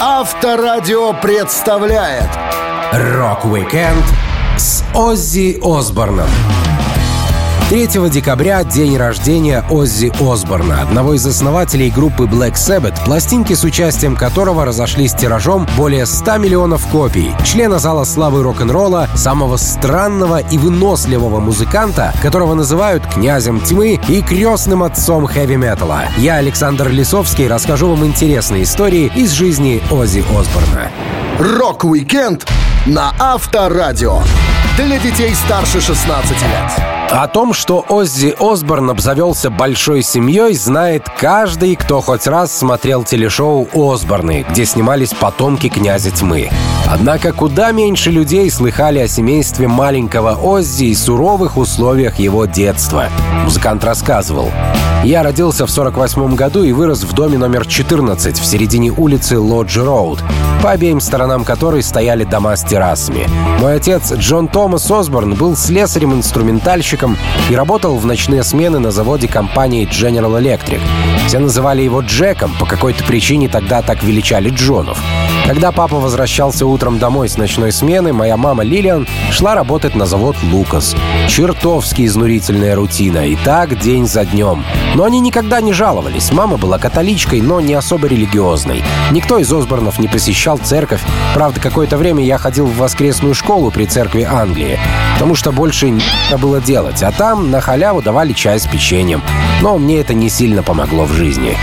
Авторадио представляет Рок-викенд с Оззи Осборном. 3 декабря — день рождения Оззи Осборна, одного из основателей группы Black Sabbath, пластинки с участием которого разошлись тиражом более 100 миллионов копий, члена зала славы рок-н-ролла, самого странного и выносливого музыканта, которого называют князем тьмы и крестным отцом хэви-металла. Я, Александр Лисовский, расскажу вам интересные истории из жизни Оззи Осборна. Рок-викенд на Авторадио. Для детей старше 16 лет. О том, что Оззи Осборн обзавелся большой семьей, знает каждый, кто хоть раз смотрел телешоу «Осборны», где снимались потомки князя тьмы. Однако куда меньше людей слыхали о семействе маленького Оззи и суровых условиях его детства. Музыкант рассказывал. Я родился в 48 году и вырос в доме номер 14 в середине улицы Лоджи Роуд, по обеим сторонам которой стояли дома с террасами. Мой отец Джон Томас Осборн был слесарем-инструментальщиком и работал в ночные смены на заводе компании General Electric. Все называли его Джеком, по какой-то причине тогда так величали Джонов. Когда папа возвращался утром домой с ночной смены, моя мама Лилиан шла работать на завод «Лукас». Чертовски изнурительная рутина. И так день за днем. Но они никогда не жаловались. Мама была католичкой, но не особо религиозной. Никто из Осборнов не посещал церковь. Правда, какое-то время я ходил в воскресную школу при церкви Англии, потому что больше не было делать. А там на халяву давали чай с печеньем. Но мне это не сильно помогло в жизни.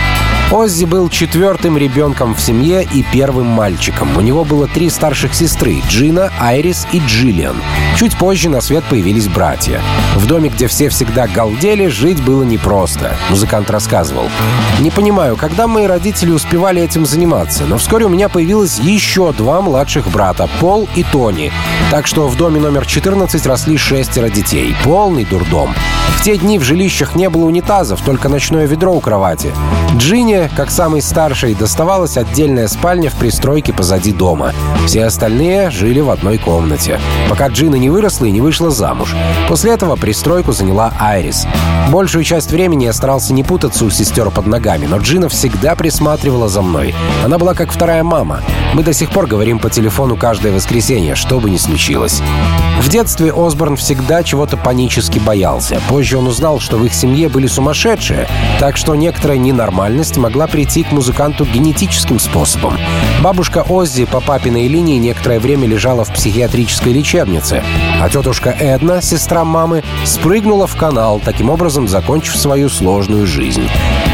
Оззи был четвертым ребенком в семье и первым мальчиком. У него было три старших сестры — Джина, Айрис и Джиллиан. Чуть позже на свет появились братья. В доме, где все всегда галдели, жить было непросто. Музыкант рассказывал. «Не понимаю, когда мои родители успевали этим заниматься, но вскоре у меня появилось еще два младших брата — Пол и Тони. Так что в доме номер 14 росли шестеро детей. Полный дурдом. В те дни в жилищах не было унитазов, только ночное ведро у кровати. Джинни как самый старший, доставалась отдельная спальня в пристройке позади дома. Все остальные жили в одной комнате. Пока Джина не выросла и не вышла замуж. После этого пристройку заняла Айрис. Большую часть времени я старался не путаться у сестер под ногами, но Джина всегда присматривала за мной. Она была как вторая мама. Мы до сих пор говорим по телефону каждое воскресенье, что бы ни случилось. В детстве Осборн всегда чего-то панически боялся. Позже он узнал, что в их семье были сумасшедшие, так что некоторая ненормальность могла могла прийти к музыканту генетическим способом. Бабушка Оззи по папиной линии некоторое время лежала в психиатрической лечебнице, а тетушка Эдна, сестра мамы, спрыгнула в канал, таким образом закончив свою сложную жизнь.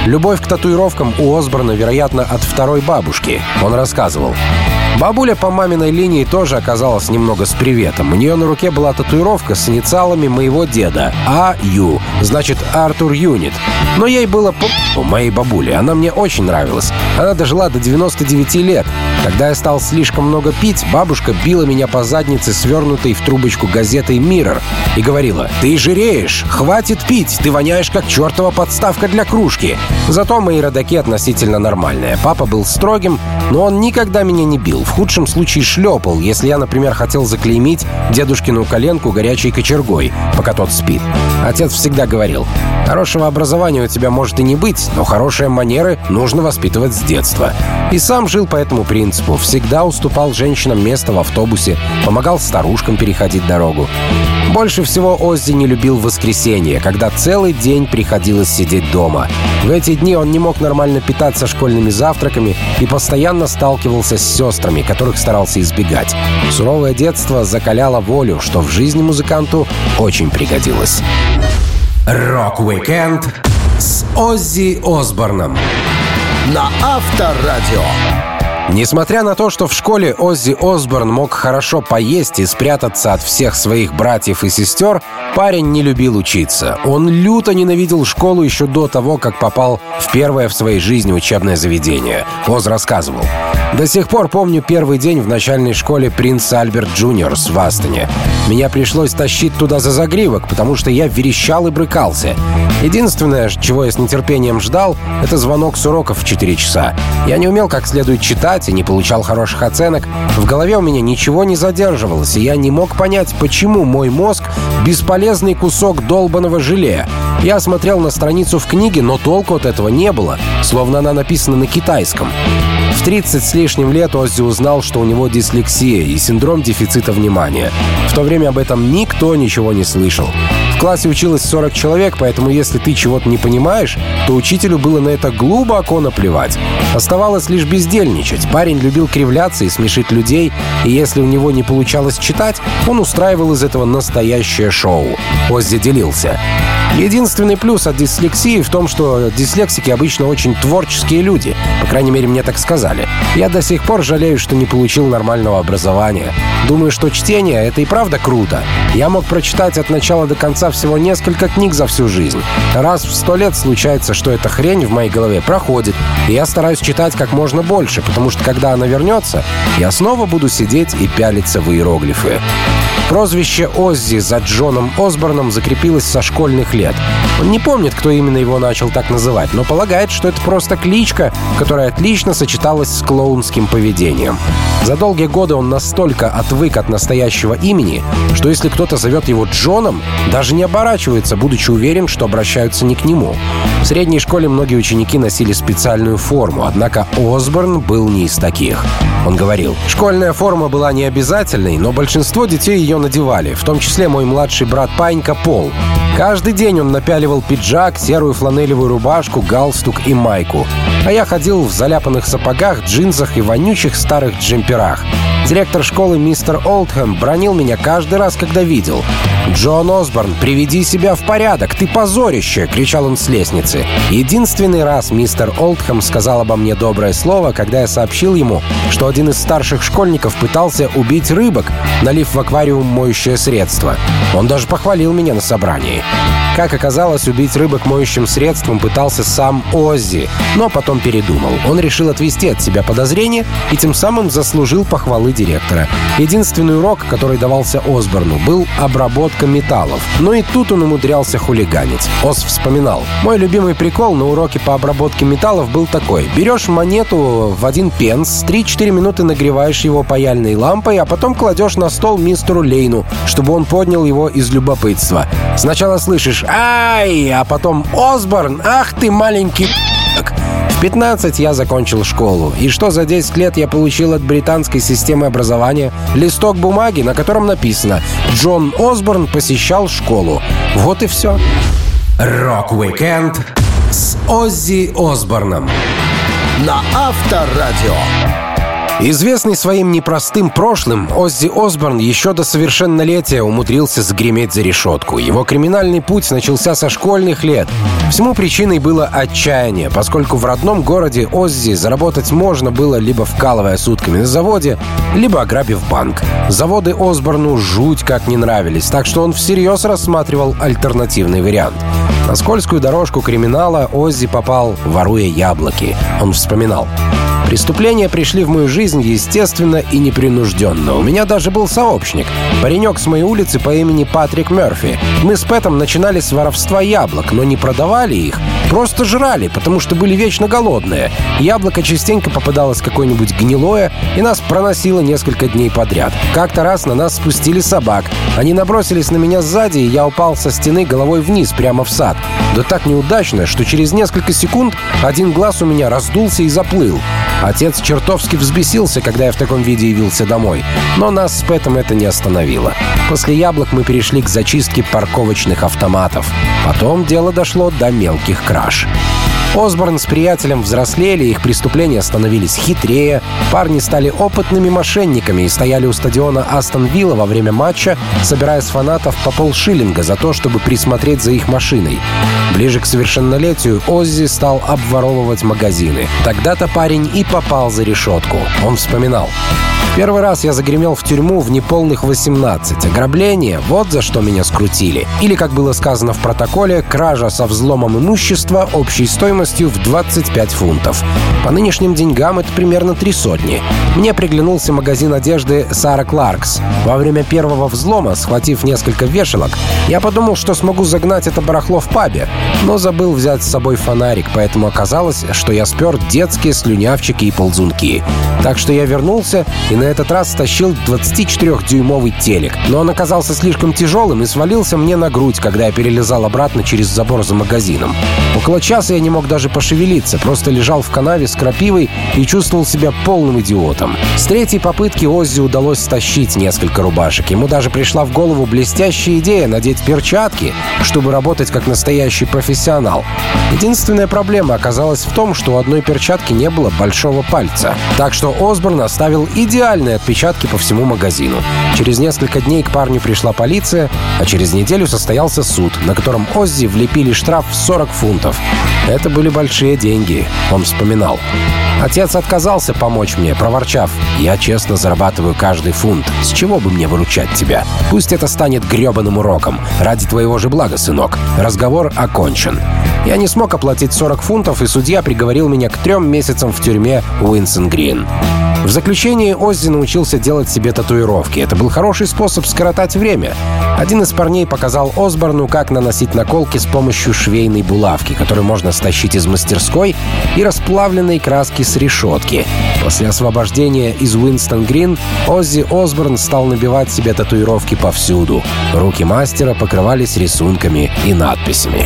Любовь к татуировкам у Осборна, вероятно, от второй бабушки. Он рассказывал. Бабуля по маминой линии тоже оказалась немного с приветом. У нее на руке была татуировка с инициалами моего деда. А.Ю. Значит, Артур Юнит. Но ей было по моей бабуле. Она мне очень нравилась. Она дожила до 99 лет. Когда я стал слишком много пить, бабушка била меня по заднице, свернутой в трубочку газетой «Миррор» и говорила, «Ты жиреешь! Хватит пить! Ты воняешь, как чертова подставка для кружки!» Зато мои родаки относительно нормальные. Папа был строгим, но он никогда меня не бил в худшем случае шлепал, если я, например, хотел заклеймить дедушкину коленку горячей кочергой, пока тот спит. Отец всегда говорил, хорошего образования у тебя может и не быть, но хорошие манеры нужно воспитывать с детства. И сам жил по этому принципу, всегда уступал женщинам место в автобусе, помогал старушкам переходить дорогу. Больше всего Оззи не любил воскресенье, когда целый день приходилось сидеть дома. В эти дни он не мог нормально питаться школьными завтраками и постоянно сталкивался с сестрами, которых старался избегать. Суровое детство закаляло волю, что в жизни музыканту очень пригодилось. Рок-викенд с Оззи Осборном на Авторадио. Несмотря на то, что в школе Оззи Осборн мог хорошо поесть и спрятаться от всех своих братьев и сестер, парень не любил учиться. Он люто ненавидел школу еще до того, как попал в первое в своей жизни учебное заведение. Оз рассказывал. До сих пор помню первый день в начальной школе «Принц Альберт Джуниорс» в Астоне. Меня пришлось тащить туда за загривок, потому что я верещал и брыкался. Единственное, чего я с нетерпением ждал, это звонок с уроков в 4 часа. Я не умел как следует читать и не получал хороших оценок. В голове у меня ничего не задерживалось, и я не мог понять, почему мой мозг — бесполезный кусок долбанного желе. Я смотрел на страницу в книге, но толку от этого не было, словно она написана на китайском. В 30 с лишним лет Оззи узнал, что у него дислексия и синдром дефицита внимания. В то время об этом никто ничего не слышал. В классе училось 40 человек, поэтому если ты чего-то не понимаешь, то учителю было на это глубоко наплевать. Оставалось лишь бездельничать. Парень любил кривляться и смешить людей, и если у него не получалось читать, он устраивал из этого настоящее шоу. Оззи делился. Единственный плюс от дислексии в том, что дислексики обычно очень творческие люди. По крайней мере, мне так сказали. Я до сих пор жалею, что не получил нормального образования. Думаю, что чтение — это и правда круто. Я мог прочитать от начала до конца всего несколько книг за всю жизнь. Раз в сто лет случается, что эта хрень в моей голове проходит, и я стараюсь читать как можно больше, потому что когда она вернется, я снова буду сидеть и пялиться в иероглифы. Прозвище Оззи за Джоном Осборном закрепилось со школьных лет. Он не помнит, кто именно его начал так называть, но полагает, что это просто кличка, которая отлично сочеталась с клоунским поведением. За долгие годы он настолько отвык от настоящего имени, что если кто-то зовет его Джоном, даже не оборачивается, будучи уверен, что обращаются не к нему. В средней школе многие ученики носили специальную форму, однако Осборн был не из таких. Он говорил, школьная форма была не обязательной, но большинство детей ее надевали, в том числе мой младший брат Панька Пол. Каждый день он напяливал пиджак, серую фланелевую рубашку, галстук и майку. А я ходил в заляпанных сапогах, джинсах и вонючих старых джемперах. Директор школы мистер Олдхэм бронил меня каждый раз, когда видел. «Джон Осборн, приведи себя в порядок, ты позорище!» — кричал он с лестницы. Единственный раз мистер Олдхэм сказал обо мне доброе слово, когда я сообщил ему, что один из старших школьников пытался убить рыбок, налив в аквариум моющее средство. Он даже похвалил меня на собрании. Как оказалось, убить рыбок моющим средством пытался сам Оззи, но потом передумал. Он решил отвести от себя подозрения и тем самым заслужил похвалы директора. Единственный урок, который давался Осборну, был обработка металлов. Но и тут он умудрялся хулиганить. Ос вспоминал. «Мой любимый прикол на уроке по обработке металлов был такой. Берешь монету в один пенс, 3-4 минуты нагреваешь его паяльной лампой, а потом кладешь на стол мистеру Лейну, чтобы он поднял его из любопытства. Сначала слышишь «Ай!», а потом «Осборн, ах ты маленький в 15 я закончил школу. И что за 10 лет я получил от британской системы образования? Листок бумаги, на котором написано «Джон Осборн посещал школу». Вот и все. Рок-викенд с Оззи Осборном. На Авторадио. Известный своим непростым прошлым, Оззи Осборн еще до совершеннолетия умудрился загреметь за решетку. Его криминальный путь начался со школьных лет. Всему причиной было отчаяние, поскольку в родном городе Оззи заработать можно было либо вкалывая сутками на заводе, либо ограбив банк. Заводы Осборну жуть как не нравились, так что он всерьез рассматривал альтернативный вариант. На скользкую дорожку криминала Оззи попал, воруя яблоки. Он вспоминал. Преступления пришли в мою жизнь естественно и непринужденно. У меня даже был сообщник. Паренек с моей улицы по имени Патрик Мерфи. Мы с Пэтом начинали с воровства яблок, но не продавали их. Просто жрали, потому что были вечно голодные. Яблоко частенько попадалось какое-нибудь гнилое, и нас проносило несколько дней подряд. Как-то раз на нас спустили собак. Они набросились на меня сзади, и я упал со стены головой вниз, прямо в сад. Да так неудачно, что через несколько секунд один глаз у меня раздулся и заплыл. Отец чертовски взбесился, когда я в таком виде явился домой. Но нас с Пэтом это не остановило. После яблок мы перешли к зачистке парковочных автоматов. Потом дело дошло до мелких краж. Осборн с приятелем взрослели, их преступления становились хитрее, парни стали опытными мошенниками и стояли у стадиона Астон Вилла во время матча, собирая с фанатов по полшиллинга за то, чтобы присмотреть за их машиной. Ближе к совершеннолетию Оззи стал обворовывать магазины. Тогда-то парень и попал за решетку. Он вспоминал. Первый раз я загремел в тюрьму в неполных 18. Ограбление — вот за что меня скрутили. Или, как было сказано в протоколе, кража со взломом имущества общей стоимостью в 25 фунтов. По нынешним деньгам это примерно три сотни. Мне приглянулся магазин одежды Сара Кларкс. Во время первого взлома, схватив несколько вешалок, я подумал, что смогу загнать это барахло в пабе, но забыл взять с собой фонарик, поэтому оказалось, что я спер детские слюнявчики и ползунки. Так что я вернулся и на этот раз стащил 24-дюймовый телек. Но он оказался слишком тяжелым и свалился мне на грудь, когда я перелезал обратно через забор за магазином. Около часа я не мог даже пошевелиться, просто лежал в канаве с крапивой и чувствовал себя полным идиотом. С третьей попытки Оззи удалось стащить несколько рубашек. Ему даже пришла в голову блестящая идея надеть перчатки, чтобы работать как настоящий профессионал. Единственная проблема оказалась в том, что у одной перчатки не было большого пальца. Так что Осборн оставил идеальные отпечатки по всему магазину. Через несколько дней к парню пришла полиция, а через неделю состоялся суд, на котором Оззи влепили штраф в 40 фунтов. Это были большие деньги, он вспоминал. Отец отказался помочь мне, проворчав, «Я честно зарабатываю каждый фунт. С чего бы мне выручать тебя? Пусть это станет гребаным уроком. Ради твоего же блага, сынок. Разговор окончен». Я не смог оплатить 40 фунтов, и судья приговорил меня к трем месяцам в тюрьме Уинсон Грин. В заключении Оззи научился делать себе татуировки. Это был хороший способ скоротать время. Один из парней показал Осборну, как наносить наколки с помощью швейной булавки, которую можно стащить из мастерской, и расплавленной краски с решетки. После освобождения из Уинстон Грин Оззи Осборн стал набивать себе татуировки повсюду. Руки мастера покрывались рисунками и надписями.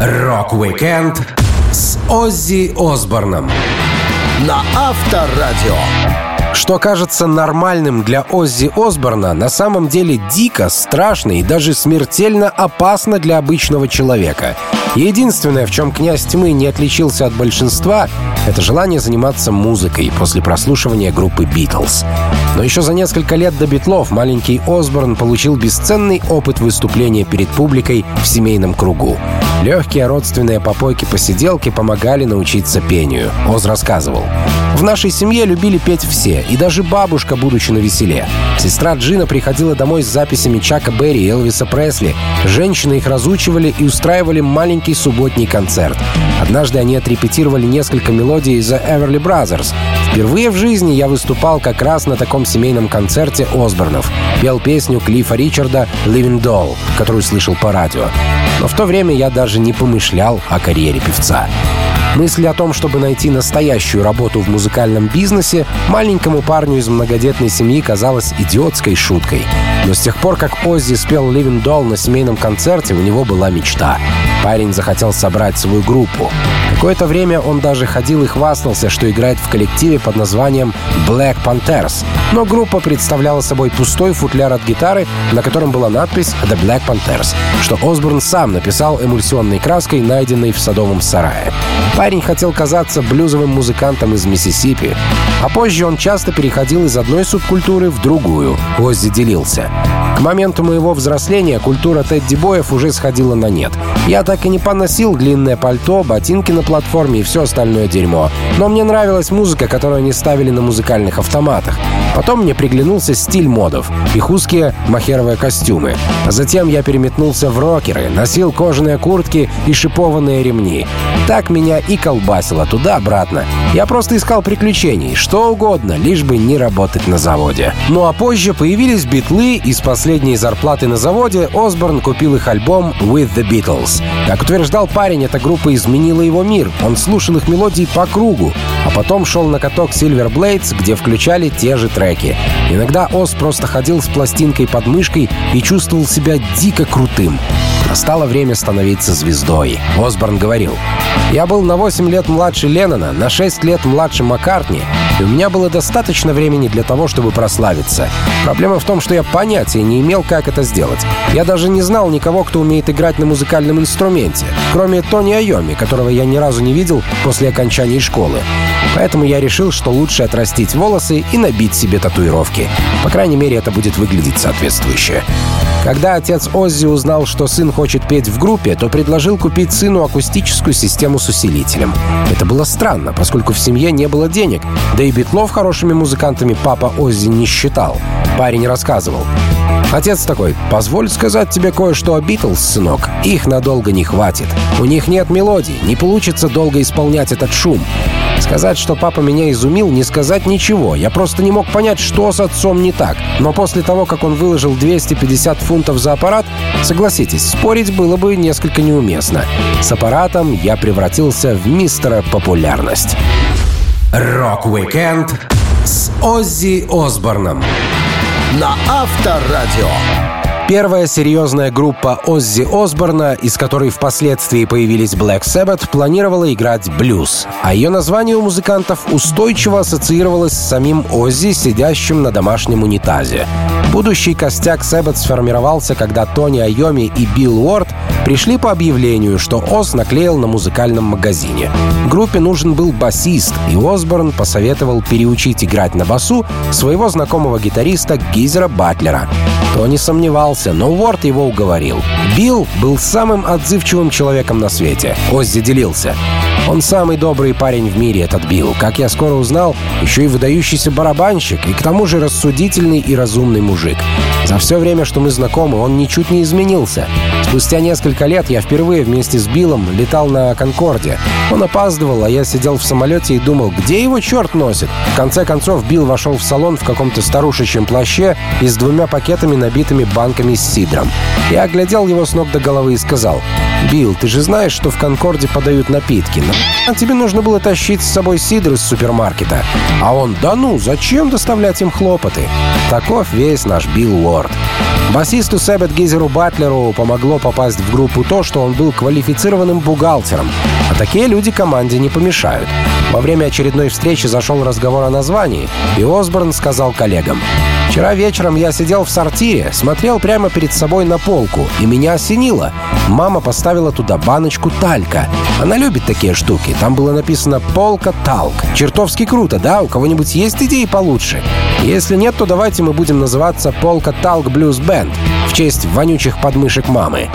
Рок-викенд с Оззи Осборном на Авторадио. Что кажется нормальным для Оззи Осборна, на самом деле дико, страшно и даже смертельно опасно для обычного человека. Единственное, в чем князь тьмы не отличился от большинства, это желание заниматься музыкой после прослушивания группы «Битлз». Но еще за несколько лет до «Битлов» маленький Осборн получил бесценный опыт выступления перед публикой в семейном кругу. Легкие родственные попойки-посиделки помогали научиться пению. Оз рассказывал. «В нашей семье любили петь все, и даже бабушка, будучи на веселе. Сестра Джина приходила домой с записями Чака Берри и Элвиса Пресли. Женщины их разучивали и устраивали маленький субботний концерт. Однажды они отрепетировали несколько мелодий из Everly Brothers. Впервые в жизни я выступал как раз на таком семейном концерте Осборнов. Пел песню Клиффа Ричарда «Living Doll», которую слышал по радио. Но в то время я даже не помышлял о карьере певца. Мысль о том, чтобы найти настоящую работу в музыкальном бизнесе, маленькому парню из многодетной семьи казалась идиотской шуткой. Но с тех пор, как Оззи спел «Living Doll» на семейном концерте, у него была мечта. Парень захотел собрать свою группу. Какое-то время он даже ходил и хвастался, что играет в коллективе под названием Black Panthers. Но группа представляла собой пустой футляр от гитары, на котором была надпись «The Black Panthers», что Осборн сам написал эмульсионной краской, найденной в садовом сарае. Парень хотел казаться блюзовым музыкантом из Миссисипи, а позже он часто переходил из одной субкультуры в другую. Оззи делился. К моменту моего взросления культура Тедди Боев уже сходила на нет. Я так и не поносил длинное пальто, ботинки на платформе и все остальное дерьмо. Но мне нравилась музыка, которую они ставили на музыкальных автоматах. Потом мне приглянулся стиль модов, их узкие махеровые костюмы. Затем я переметнулся в рокеры, носил кожаные куртки и шипованные ремни. Так меня и колбасило туда-обратно. Я просто искал приключений, что угодно, лишь бы не работать на заводе. Ну а позже появились битлы, и с последней зарплаты на заводе Осборн купил их альбом «With the Beatles». Как утверждал парень, эта группа изменила его мир. Он слушал их мелодии по кругу, а потом шел на каток Silver Blades, где включали те же треки. Иногда Оз просто ходил с пластинкой под мышкой и чувствовал себя дико крутым. Настало время становиться звездой. Осборн говорил, «Я был на 8 лет младше Леннона, на 6 лет младше Маккартни, у меня было достаточно времени для того, чтобы прославиться. Проблема в том, что я понятия не имел, как это сделать. Я даже не знал никого, кто умеет играть на музыкальном инструменте, кроме Тони Айоми, которого я ни разу не видел после окончания школы. Поэтому я решил, что лучше отрастить волосы и набить себе татуировки. По крайней мере, это будет выглядеть соответствующе. Когда отец Оззи узнал, что сын хочет петь в группе, то предложил купить сыну акустическую систему с усилителем. Это было странно, поскольку в семье не было денег, да и Битлов хорошими музыкантами папа Оззи не считал. Парень рассказывал. Отец такой, позволь сказать тебе кое-что о Битлз, сынок. Их надолго не хватит. У них нет мелодий, не получится долго исполнять этот шум. Сказать, что папа меня изумил, не сказать ничего. Я просто не мог понять, что с отцом не так. Но после того, как он выложил 250 фунтов за аппарат, согласитесь, спорить было бы несколько неуместно. С аппаратом я превратился в мистера популярность. Рок-викенд с Оззи Осборном на Авторадио. Первая серьезная группа Оззи Осборна, из которой впоследствии появились Black Sabbath, планировала играть блюз, а ее название у музыкантов устойчиво ассоциировалось с самим Оззи, сидящим на домашнем унитазе. Будущий костяк Sabbath сформировался, когда Тони Айоми и Билл Уорд пришли по объявлению, что Оз наклеил на музыкальном магазине. Группе нужен был басист, и Осборн посоветовал переучить играть на басу своего знакомого гитариста Гизера Батлера. Тони сомневался, но Уорд его уговорил. Билл был самым отзывчивым человеком на свете. Оззи делился. Он самый добрый парень в мире, этот Билл. Как я скоро узнал, еще и выдающийся барабанщик, и к тому же рассудительный и разумный мужик. За все время, что мы знакомы, он ничуть не изменился. Спустя несколько лет я впервые вместе с Биллом летал на «Конкорде». Он опаздывал, а я сидел в самолете и думал, где его черт носит? В конце концов, Билл вошел в салон в каком-то старушечьем плаще и с двумя пакетами, набитыми банками с сидром. Я оглядел его с ног до головы и сказал, «Билл, ты же знаешь, что в «Конкорде» подают напитки. А тебе нужно было тащить с собой сидр из супермаркета». А он, «Да ну, зачем доставлять им хлопоты?» Таков весь наш Билл Уорд. Басисту Сэббет Гизеру Батлеру помогло попасть в группу то, что он был квалифицированным бухгалтером. А такие люди команде не помешают. Во время очередной встречи зашел разговор о названии, и Осборн сказал коллегам, Вчера вечером я сидел в сортире, смотрел прямо перед собой на полку, и меня осенило. Мама поставила туда баночку талька. Она любит такие штуки. Там было написано «Полка Талк». Чертовски круто, да? У кого-нибудь есть идеи получше? Если нет, то давайте мы будем называться «Полка Талк Блюз Бенд» в честь вонючих подмышек мамы.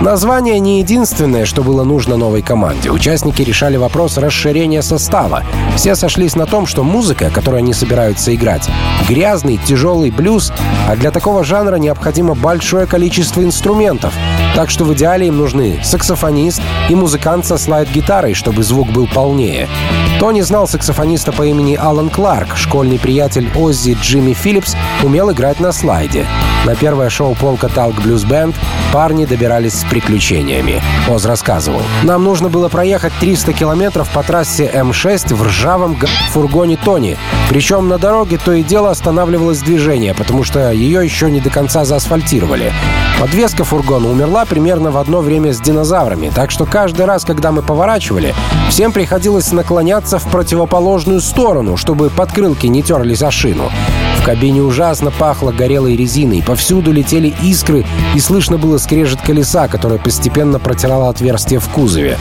Название не единственное, что было нужно новой команде. Участники решали вопрос расширения состава. Все сошлись на том, что музыка, которую они собираются играть, грязный, тяжелый блюз, а для такого жанра необходимо большое количество инструментов. Так что в идеале им нужны саксофонист и музыкант со слайд-гитарой, чтобы звук был полнее. Тони знал саксофониста по имени Алан Кларк. Школьный приятель Оззи Джимми Филлипс умел играть на слайде. На первое шоу полка Талк Блюз Бенд парни добирались с приключениями. Оз рассказывал. «Нам нужно было проехать 300 километров по трассе М6 в ржавом фургоне Тони. Причем на дороге то и дело останавливалось движение, потому что ее еще не до конца заасфальтировали. Подвеска фургона умерла примерно в одно время с динозаврами, так что каждый раз, когда мы поворачивали, всем приходилось наклоняться в противоположную сторону, чтобы подкрылки не терлись о шину. В кабине ужасно пахло горелой резиной, повсюду летели искры, и слышно было скрежет колеса, которое постепенно протирало отверстие в кузове.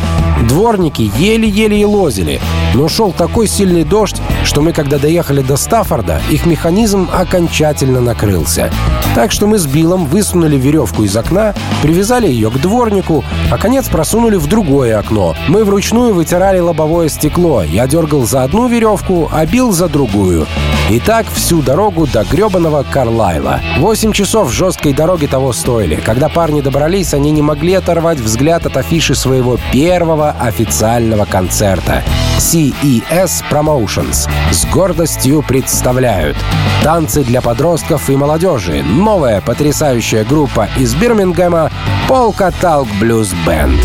Дворники еле-еле и лозили, но шел такой сильный дождь, что мы, когда доехали до Стаффорда, их механизм окончательно накрылся. Так что мы с Биллом высунули веревку из окна, привязали ее к дворнику, а конец просунули в другое окно. Мы вручную вытирали лобовое стекло. Я дергал за одну веревку, а Билл за другую. И так всю дорогу до гребаного Карлайла. Восемь часов жесткой дороги того стоили. Когда парни добрались, они не могли оторвать взгляд от афиши своего первого официального концерта. CES Promotions с гордостью представляют танцы для подростков и молодежи. Новая потрясающая группа из Бирмингема Polka Tulk Blues Band.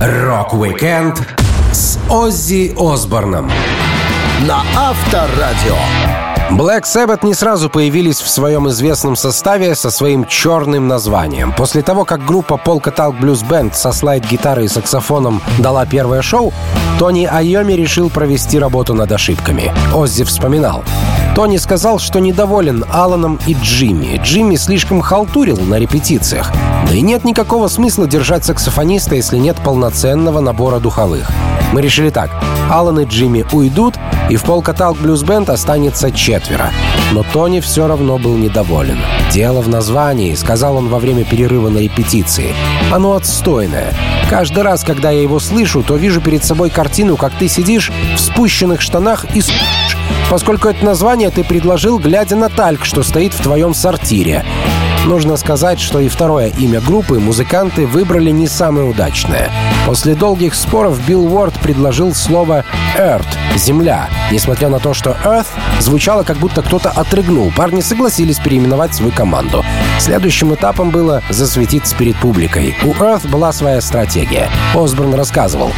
Рок-викенд с Оззи Осборном на Авторадио. Black Sabbath не сразу появились в своем известном составе со своим черным названием. После того, как группа Polka Tulk Blues Band со слайд-гитарой и саксофоном дала первое шоу, Тони Айоми решил провести работу над ошибками. Оззи вспоминал. Тони сказал, что недоволен Аланом и Джимми. Джимми слишком халтурил на репетициях. Да и нет никакого смысла держать саксофониста, если нет полноценного набора духовых. Мы решили так. Алан и Джимми уйдут, и в Talk Blues Band останется четверо. Но Тони все равно был недоволен. «Дело в названии», — сказал он во время перерыва на репетиции. «Оно отстойное. Каждый раз, когда я его слышу, то вижу перед собой картину, как ты сидишь в спущенных штанах и поскольку это название ты предложил, глядя на тальк, что стоит в твоем сортире. Нужно сказать, что и второе имя группы музыканты выбрали не самое удачное. После долгих споров Билл Уорд предложил слово «Earth» — «Земля». Несмотря на то, что «Earth» звучало, как будто кто-то отрыгнул, парни согласились переименовать свою команду. Следующим этапом было засветиться перед публикой. У Earth была своя стратегия. Осборн рассказывал.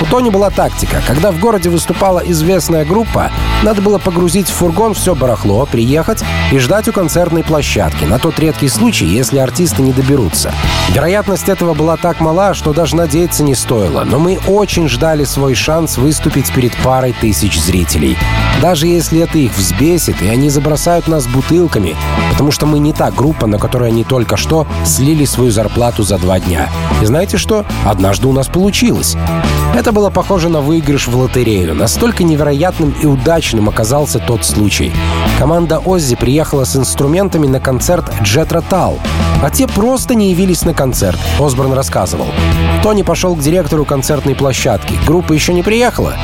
У Тони была тактика. Когда в городе выступала известная группа, надо было погрузить в фургон все барахло, приехать и ждать у концертной площадки. На тот редкий всякий случай, если артисты не доберутся. Вероятность этого была так мала, что даже надеяться не стоило, но мы очень ждали свой шанс выступить перед парой тысяч зрителей. Даже если это их взбесит, и они забросают нас бутылками, потому что мы не та группа, на которой они только что слили свою зарплату за два дня. И знаете что? Однажды у нас получилось. Это было похоже на выигрыш в лотерею. Настолько невероятным и удачным оказался тот случай. Команда Оззи приехала с инструментами на концерт Джет Ротал, а те просто не явились на концерт, Осборн рассказывал. Тони пошел к директору концертной площадки. Группа еще не приехала?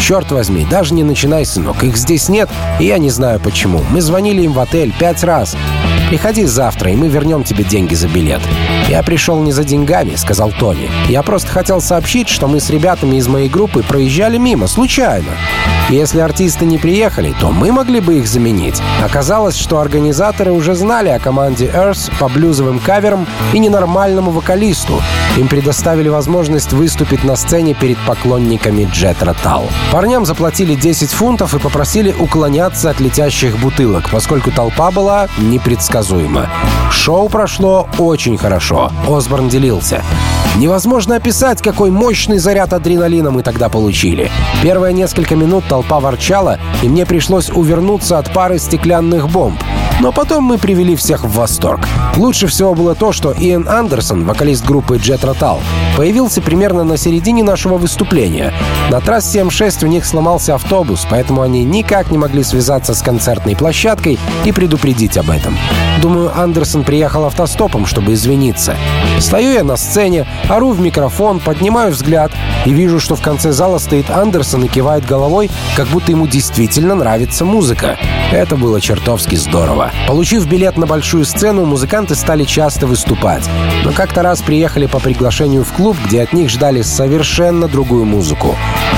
Черт возьми, даже не начинай, сынок. Их здесь нет, и я не знаю почему. Мы звонили им в отель пять раз. Приходи завтра, и мы вернем тебе деньги за билет. Я пришел не за деньгами, сказал Тони. Я просто хотел сообщить, что мы с ребятами из моей группы проезжали мимо, случайно. Если артисты не приехали, то мы могли бы их заменить. Оказалось, что организаторы уже знали о команде Earth по блюзовым каверам и ненормальному вокалисту. Им предоставили возможность выступить на сцене перед поклонниками Джет Ротал. Парням заплатили 10 фунтов и попросили уклоняться от летящих бутылок, поскольку толпа была непредсказуема. Шоу прошло очень хорошо. Осборн делился. Невозможно описать, какой мощный заряд адреналина мы тогда получили. Первые несколько минут толпа ворчала, и мне пришлось увернуться от пары стеклянных бомб. Но потом мы привели всех в восторг. Лучше всего было то, что Иэн Андерсон, вокалист группы Jet Rotal, появился примерно на середине нашего выступления. На трассе М6 у них сломался автобус, поэтому они никак не могли связаться с концертной площадкой и предупредить об этом. Думаю, Андерсон приехал автостопом, чтобы извиниться. Стою я на сцене, ору в микрофон, поднимаю взгляд и вижу, что в конце зала стоит Андерсон и кивает головой, как будто ему действительно нравится музыка. Это было чертовски здорово. Получив билет на большую сцену, музыканты стали часто выступать. Но как-то раз приехали по приглашению в клуб, где от них ждали совершенно другую музыку.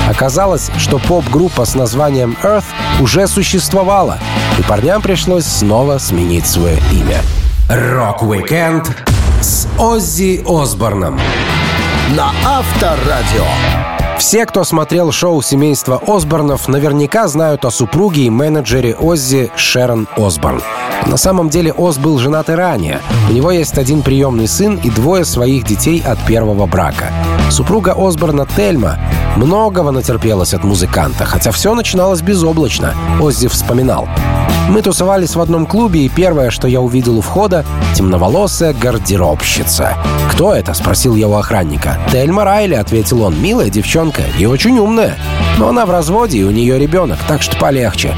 Оказалось, что поп-группа с названием Earth уже существовала, и парням пришлось снова сменить свое имя. Рок-викенд с Оззи Осборном на Авторадио. Все, кто смотрел шоу семейства Осборнов, наверняка знают о супруге и менеджере Оззи Шерон Осборн. На самом деле Оз был женат и ранее. У него есть один приемный сын и двое своих детей от первого брака. Супруга Осборна Тельма многого натерпелась от музыканта, хотя все начиналось безоблачно, Оззи вспоминал. Мы тусовались в одном клубе, и первое, что я увидел у входа — темноволосая гардеробщица. «Кто это?» — спросил я у охранника. «Тельма Райли», — ответил он. «Милая девчонка и очень умная. Но она в разводе, и у нее ребенок, так что полегче».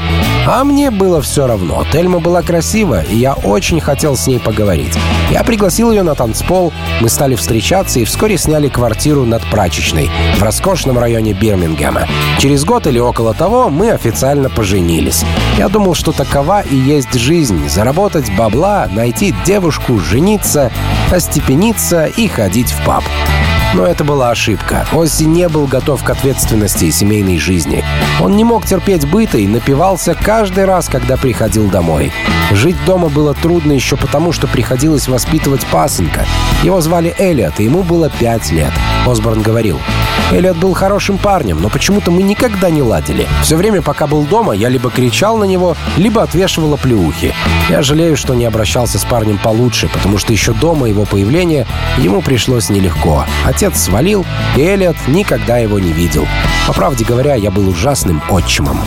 А мне было все равно. Тельма была красива, и я очень хотел с ней поговорить. Я пригласил ее на танцпол, мы стали встречаться и вскоре сняли квартиру над прачечной в роскошном районе Бирмингема. Через год или около того мы официально поженились. Я думал, что такова и есть жизнь. Заработать бабла, найти девушку, жениться, остепениться и ходить в паб. Но это была ошибка. Оззи не был готов к ответственности и семейной жизни. Он не мог терпеть быта и напивался каждый раз, когда приходил домой. Жить дома было трудно еще потому, что приходилось воспитывать пасынка. Его звали Элliot, и ему было пять лет. Осборн говорил, Эллиот был хорошим парнем, но почему-то мы никогда не ладили. Все время, пока был дома, я либо кричал на него, либо отвешивала плюхи. Я жалею, что не обращался с парнем получше, потому что еще до моего появления ему пришлось нелегко. Отец свалил, и Эллиот никогда его не видел. По правде говоря, я был ужасным отчимом.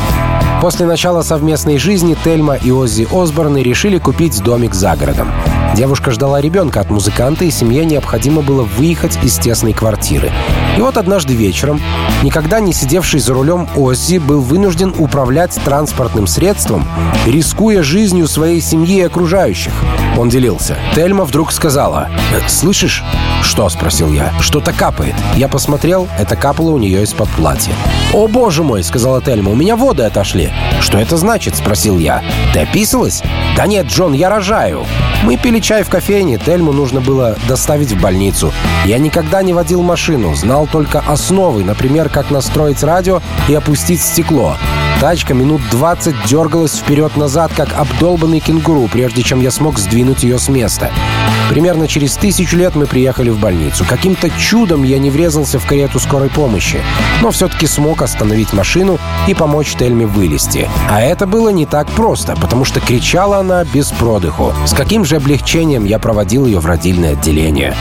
После начала совместной жизни Тельма и Оззи Осборны решили купить домик за городом. Девушка ждала ребенка от музыканта, и семье необходимо было выехать из тесной квартиры. И вот однажды вечером, никогда не сидевший за рулем Оззи был вынужден управлять транспортным средством, рискуя жизнью своей семьи и окружающих. Он делился. Тельма вдруг сказала, «Э, «Слышишь?» «Что?» — спросил я. «Что-то капает». Я посмотрел, это капало у нее из-под платья. «О, боже мой!» — сказала Тельма. «У меня воды отошли». «Что это значит?» — спросил я. «Ты описалась?» «Да нет, Джон, я рожаю». Мы пили чай в кофейне, Тельму нужно было доставить в больницу. Я никогда не водил машину, знал только основы, например, как настроить радио и опустить стекло. Тачка минут 20 дергалась вперед-назад, как обдолбанный кенгуру, прежде чем я смог сдвинуть ее с места. Примерно через тысячу лет мы приехали в больницу. Каким-то чудом я не врезался в карету скорой помощи, но все-таки смог остановить машину и помочь Тельме вылезти. А это было не так просто, потому что кричала она без продыху. С каким же облегчением я проводил ее в родильное отделение.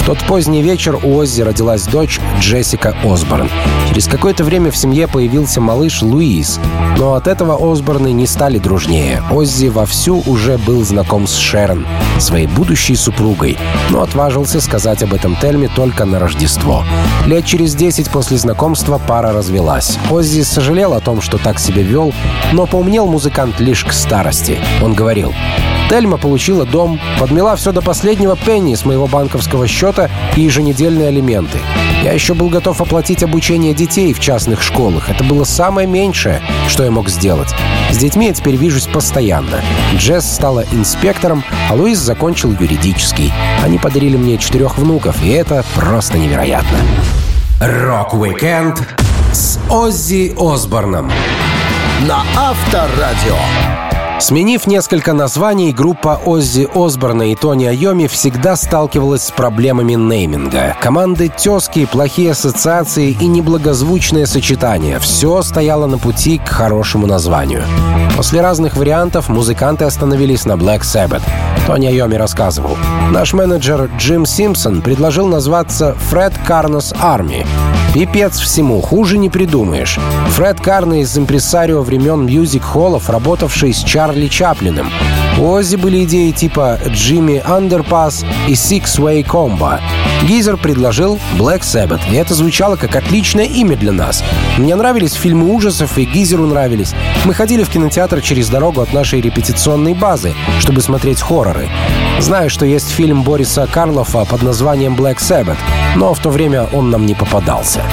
В тот поздний вечер у Оззи родилась дочь Джессика Осборн. Через какое-то время в семье появился малыш Луис, но от этого Осборны не стали дружнее. Оззи вовсю уже был знаком с Шерон, своей будущей супругой, но отважился сказать об этом Тельме только на Рождество. Лет через десять после знакомства пара развелась. Оззи сожалел о том, что так себя вел, но поумнел музыкант лишь к старости. Он говорил, Тельма получила дом, подмела все до последнего пенни с моего банковского счета и еженедельные алименты. Я еще был готов оплатить обучение детей в частных школах. Это было самое меньшее, что я мог сделать. С детьми я теперь вижусь постоянно. Джесс стала инспектором, а Луис закончил юридический. Они подарили мне четырех внуков, и это просто невероятно. Рок-викенд с Оззи Осборном на Авторадио. Сменив несколько названий, группа Оззи Осборна и Тони Айоми всегда сталкивалась с проблемами нейминга. Команды-тезки, плохие ассоциации и неблагозвучное сочетание — все стояло на пути к хорошему названию. После разных вариантов музыканты остановились на Black Sabbath. Тони Айоми рассказывал. Наш менеджер Джим Симпсон предложил назваться Fred Karno's Army. Пипец всему, хуже не придумаешь. Фред Карно из импресарио времен мьюзик-холлов, работавший с Чарли Чаплиным. У Оззи были идеи типа Jimmy Underpass и Six Way Combo. Гизер предложил Black Sabbath, и это звучало как отличное имя для нас. Мне нравились фильмы ужасов, и Гизеру нравились. Мы ходили в кинотеатр через дорогу от нашей репетиционной базы, чтобы смотреть хорроры. Знаю, что есть фильм Бориса Карлофа под названием Black Sabbath, но в то время он нам не попадался.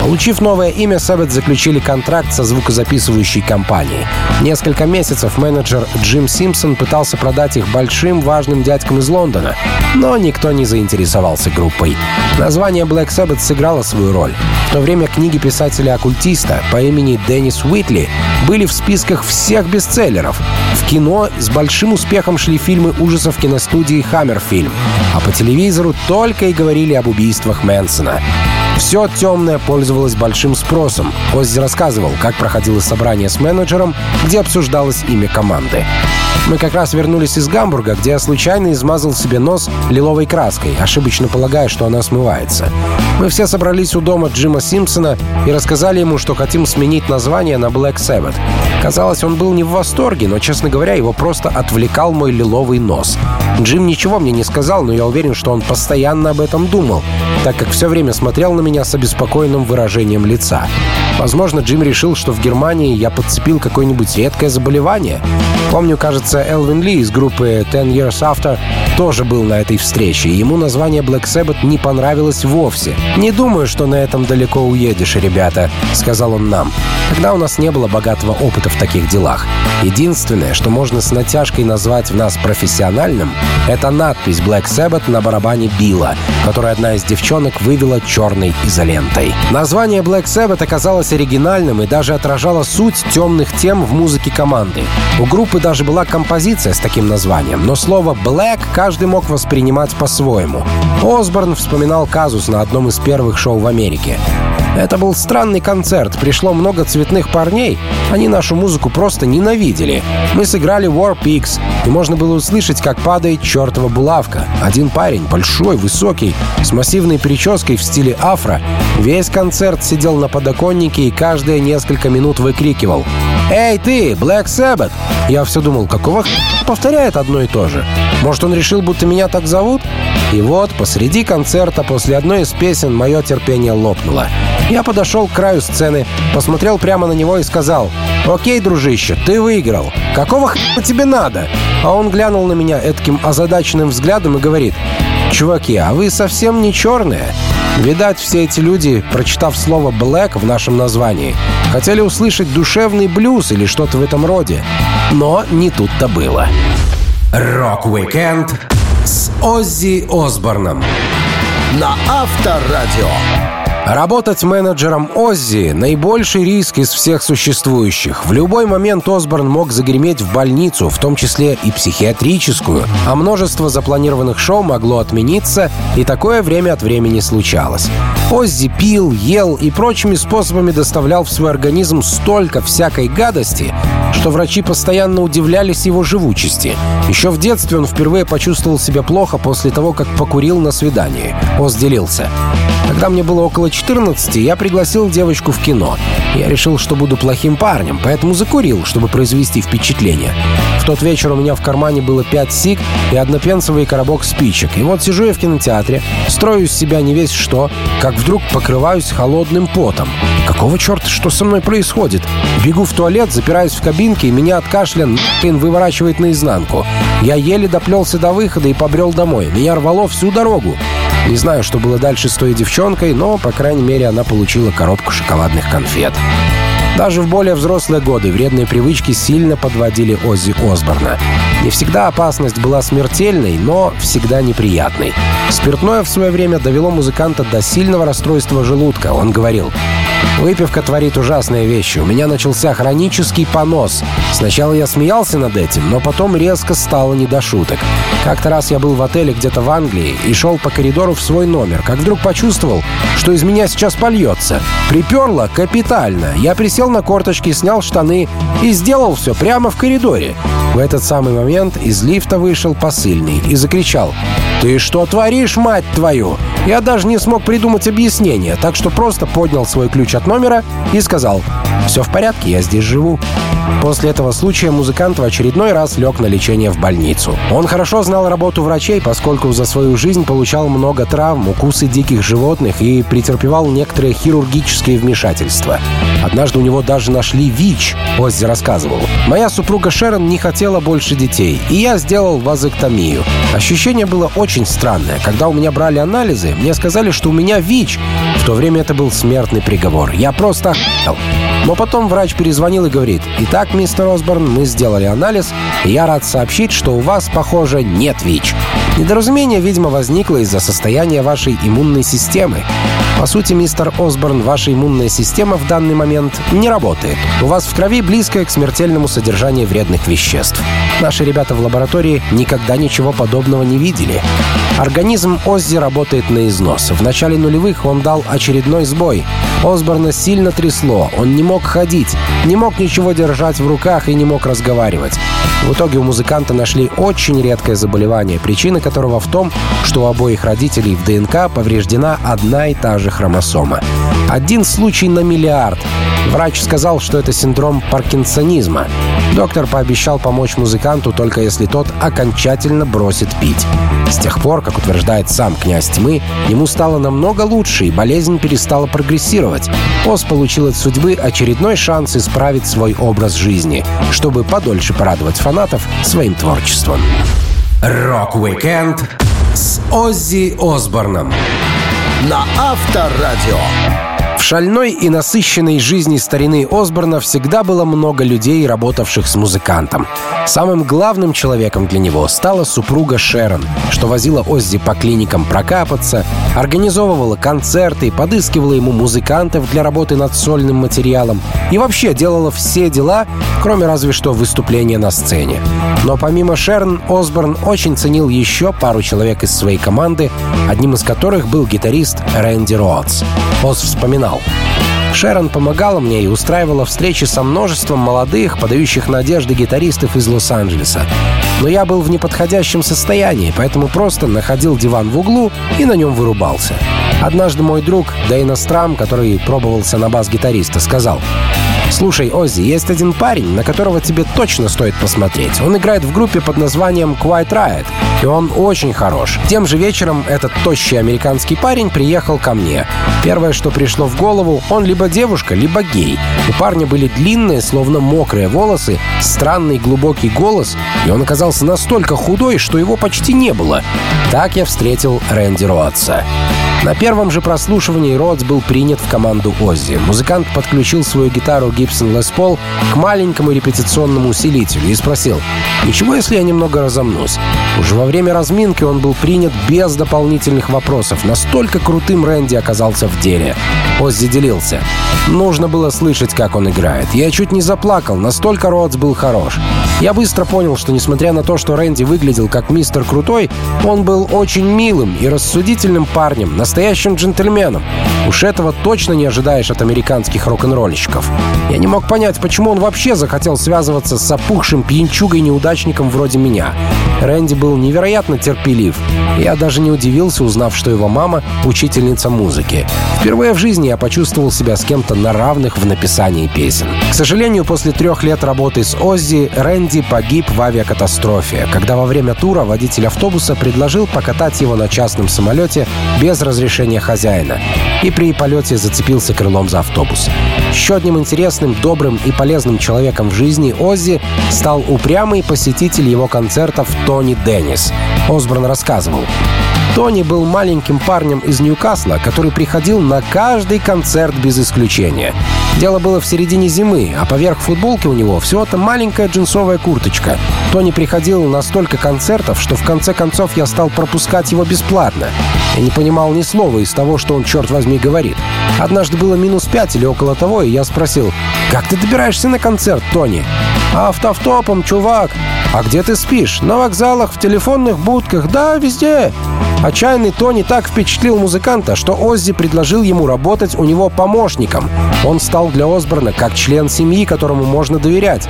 Получив новое имя, Sabbath заключили контракт со звукозаписывающей компанией. Несколько месяцев менеджер Джим Симпсон пытался продать их большим важным дядькам из Лондона, но никто не заинтересовался группой. Название Black Sabbath сыграло свою роль. В то время книги писателя-оккультиста по имени Деннис Уитли были в списках всех бестселлеров. В кино с большим успехом шли фильмы ужасов киностудии Hammerfilm, а по телевизору только и говорили об убийствах Мэнсона. Все темное пользовалось большим спросом. Оззи рассказывал, как проходило собрание с менеджером, где обсуждалось имя команды. Мы как раз вернулись из Гамбурга, где я случайно измазал себе нос лиловой краской, ошибочно полагая, что она смывается. Мы все собрались у дома Джима Симпсона и рассказали ему, что хотим сменить название на Black Sabbath. Казалось, он был не в восторге, но, честно говоря, его просто отвлекал мой лиловый нос. Джим ничего мне не сказал, но я уверен, что он постоянно об этом думал, так как все время смотрел на меня с обеспокоенным выражением лица. Возможно, Джим решил, что в Германии я подцепил какое-нибудь редкое заболевание. Помню, кажется, Элвин Ли из группы Ten Years After тоже был на этой встрече, ему название Black Sabbath не понравилось вовсе. «Не думаю, что на этом далеко уедешь, ребята», — сказал он нам. Тогда у нас не было богатого опыта в таких делах. Единственное, что можно с натяжкой назвать в нас профессиональным, это надпись Black Sabbath на барабане Билла, которую одна из девчонок вывела черной изолентой. Название Black Sabbath оказалось оригинальным и даже отражало суть темных тем в музыке команды. У группы даже была композиция с таким названием, но слово «black» каждый мог воспринимать по-своему. Осборн вспоминал казус на одном из первых шоу в Америке. Это был странный концерт, пришло много цветных парней, они нашу музыку просто ненавидели. Мы сыграли War Pigs, и можно было услышать, как падает чертова булавка. Один парень, большой, высокий, с массивной прической в стиле афро, весь концерт сидел на подоконнике и каждые несколько минут выкрикивал «Эй ты, Black Sabbath!» Я все думал, какого х... повторяет одно и то же? Может, он решил, будто меня так зовут? И вот, посреди концерта, после одной из песен, мое терпение лопнуло. Я подошел к краю сцены, посмотрел прямо на него и сказал, «Окей, дружище, ты выиграл. Какого х**а тебе надо?» А он глянул на меня таким озадаченным взглядом и говорит, «Чуваки, а вы совсем не черные?» Видать, все эти люди, прочитав слово «black» в нашем названии, хотели услышать душевный блюз или что-то в этом роде. Но не тут-то было. Рок-викенд с Оззи Осборном на Авторадио. Работать менеджером Оззи – наибольший риск из всех существующих. В любой момент Осборн мог загреметь в больницу, в том числе и психиатрическую, а множество запланированных шоу могло отмениться, и такое время от времени случалось. Оззи пил, ел и прочими способами доставлял в свой организм столько всякой гадости, что врачи постоянно удивлялись его живучести. Еще в детстве он впервые почувствовал себя плохо после того, как покурил на свидании. Оз делился. Когда мне было около 14, я пригласил девочку в кино. Я решил, что буду плохим парнем, поэтому закурил, чтобы произвести впечатление. Тот вечер у меня в кармане было 5 сиг и однопенсовый коробок спичек. И вот сижу я в кинотеатре, строю из себя не весь что, как вдруг покрываюсь холодным потом. Какого черта, что со мной происходит? Бегу в туалет, запираюсь в кабинке, и меня от кашля нахрен выворачивает наизнанку. Я еле доплелся до выхода и побрел домой. Меня рвало всю дорогу. Не знаю, что было дальше с той девчонкой, но, по крайней мере, она получила коробку шоколадных конфет. Даже в более взрослые годы вредные привычки сильно подводили Оззи Осборна. Не всегда опасность была смертельной, но всегда неприятной. Спиртное в свое время довело музыканта до сильного расстройства желудка. Он говорил, Выпивка творит ужасные вещи. У меня начался хронический понос. Сначала я смеялся над этим, но потом резко стало не до шуток. Как-то раз я был в отеле где-то в Англии и шел по коридору в свой номер, как вдруг почувствовал, что из меня сейчас польется. Приперло капитально. Я присел на корточки, снял штаны и сделал все прямо в коридоре. В этот самый момент из лифта вышел посыльный и закричал «Ты что творишь, мать твою?» Я даже не смог придумать объяснение, так что просто поднял свой ключ от номера и сказал «Все в порядке, я здесь живу». После этого случая музыкант в очередной раз лег на лечение в больницу. Он хорошо знал работу врачей, поскольку за свою жизнь получал много травм, укусы диких животных и претерпевал некоторые хирургические вмешательства. Однажды у него даже нашли ВИЧ, Оззи рассказывал. «Моя супруга Шерон не хотела больше детей, и я сделал вазоктомию. Ощущение было очень странное. Когда у меня брали анализы, мне сказали, что у меня ВИЧ. В то время это был смертный приговор. Я просто охуел. Но потом врач перезвонил и говорит, «Итак, мистер Осборн, мы сделали анализ, и я рад сообщить, что у вас, похоже, нет ВИЧ. Недоразумение, видимо, возникло из-за состояния вашей иммунной системы. По сути, мистер Осборн, ваша иммунная система в данный момент не работает. У вас в крови близкое к смертельному содержанию вредных веществ. Наши ребята в лаборатории никогда ничего подобного не видели. Организм Оззи работает на износ. В начале нулевых он дал очередной сбой. Осборна сильно трясло, он не мог ходить, не мог ничего держать в руках и не мог разговаривать. В итоге у музыканта нашли очень редкое заболевание, причина которого в том, что у обоих родителей в ДНК повреждена одна и та же хромосома. Один случай на миллиард. Врач сказал, что это синдром паркинсонизма. Доктор пообещал помочь музыканту только если тот окончательно бросит пить. С тех пор, как утверждает сам князь тьмы, ему стало намного лучше, и болезнь перестала прогрессировать. Оз получил от судьбы очередной шанс исправить свой образ жизни, чтобы подольше порадовать фанатов своим творчеством. Рок-викенд с Оззи Осборном на Авторадио. В шальной и насыщенной жизни старины Осборна всегда было много людей, работавших с музыкантом. Самым главным человеком для него стала супруга Шерон, что возила Оззи по клиникам прокапаться, организовывала концерты, подыскивала ему музыкантов для работы над сольным материалом и вообще делала все дела, кроме разве что выступления на сцене. Но помимо Шерон, Осборн очень ценил еще пару человек из своей команды, одним из которых был гитарист Рэнди Роудс. Оз вспоминал, Шерон помогала мне и устраивала встречи со множеством молодых, подающих надежды гитаристов из Лос-Анджелеса. Но я был в неподходящем состоянии, поэтому просто находил диван в углу и на нем вырубался. Однажды мой друг Дейна Страм, который пробовался на бас-гитариста, сказал «Слушай, Оззи, есть один парень, на которого тебе точно стоит посмотреть. Он играет в группе под названием Quiet Riot, и он очень хорош. Тем же вечером этот тощий американский парень приехал ко мне. Первое, что пришло в голову, он либо девушка, либо гей. У парня были длинные, словно мокрые волосы, странный глубокий голос, и он оказался настолько худой, что его почти не было. Так я встретил Рэнди Роатса. На первом же прослушивании Родс был принят в команду Оззи. Музыкант подключил свою гитару Gibson Les Paul к маленькому репетиционному усилителю и спросил, «Ничего, если я немного разомнусь?» Уже во время разминки он был принят без дополнительных вопросов. Настолько крутым Рэнди оказался в деле. Оззи делился. Нужно было слышать, как он играет. Я чуть не заплакал, настолько Родс был хорош. Я быстро понял, что несмотря на то, что Рэнди выглядел как мистер Крутой, он был очень милым и рассудительным парнем, настоящим джентльменом. Уж этого точно не ожидаешь от американских рок-н-ролльщиков. Я не мог понять, почему он вообще захотел связываться с опухшим пьянчугой-неудачником вроде меня. Рэнди был невероятно терпелив. Я даже не удивился, узнав, что его мама — учительница музыки. Впервые в жизни я почувствовал себя с кем-то на равных в написании песен. К сожалению, после трех лет работы с Оззи, Рэнди погиб в авиакатастрофе, когда во время тура водитель автобуса предложил покатать его на частном самолете без разрешения хозяина. И при полете зацепился крылом за автобус. Еще одним интересным, добрым и полезным человеком в жизни Оззи стал упрямый посетитель его концертов Тони Деннис. Осборн рассказывал. Тони был маленьким парнем из Ньюкасла, который приходил на каждый концерт без исключения. Дело было в середине зимы, а поверх футболки у него всего-то маленькая джинсовая курточка. Тони приходил на столько концертов, что в конце концов я стал пропускать его бесплатно. Я не понимал ни слова из того, что он, черт возьми, говорит. Однажды было минус пять или около того, и я спросил, «Как ты добираешься на концерт, Тони?» «Автофтопом, чувак!» «А где ты спишь? На вокзалах, в телефонных будках, да, везде!» Отчаянный Тони так впечатлил музыканта, что Оззи предложил ему работать у него помощником. Он стал для Осборна как член семьи, которому можно доверять.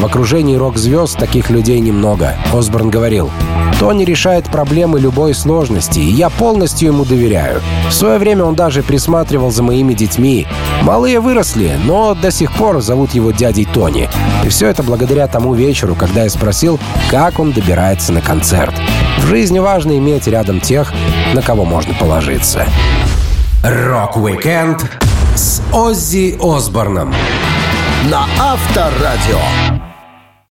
В окружении рок-звезд таких людей немного. Осборн говорил, Тони решает проблемы любой сложности, и я полностью ему доверяю. В свое время он даже присматривал за моими детьми. Малые выросли, но до сих пор зовут его дядей Тони. И все это благодаря тому вечеру, когда я спросил, как он добирается на концерт. В жизни важно иметь рядом тех, на кого можно положиться. Рок-викенд с Оззи Осборном на Авторадио.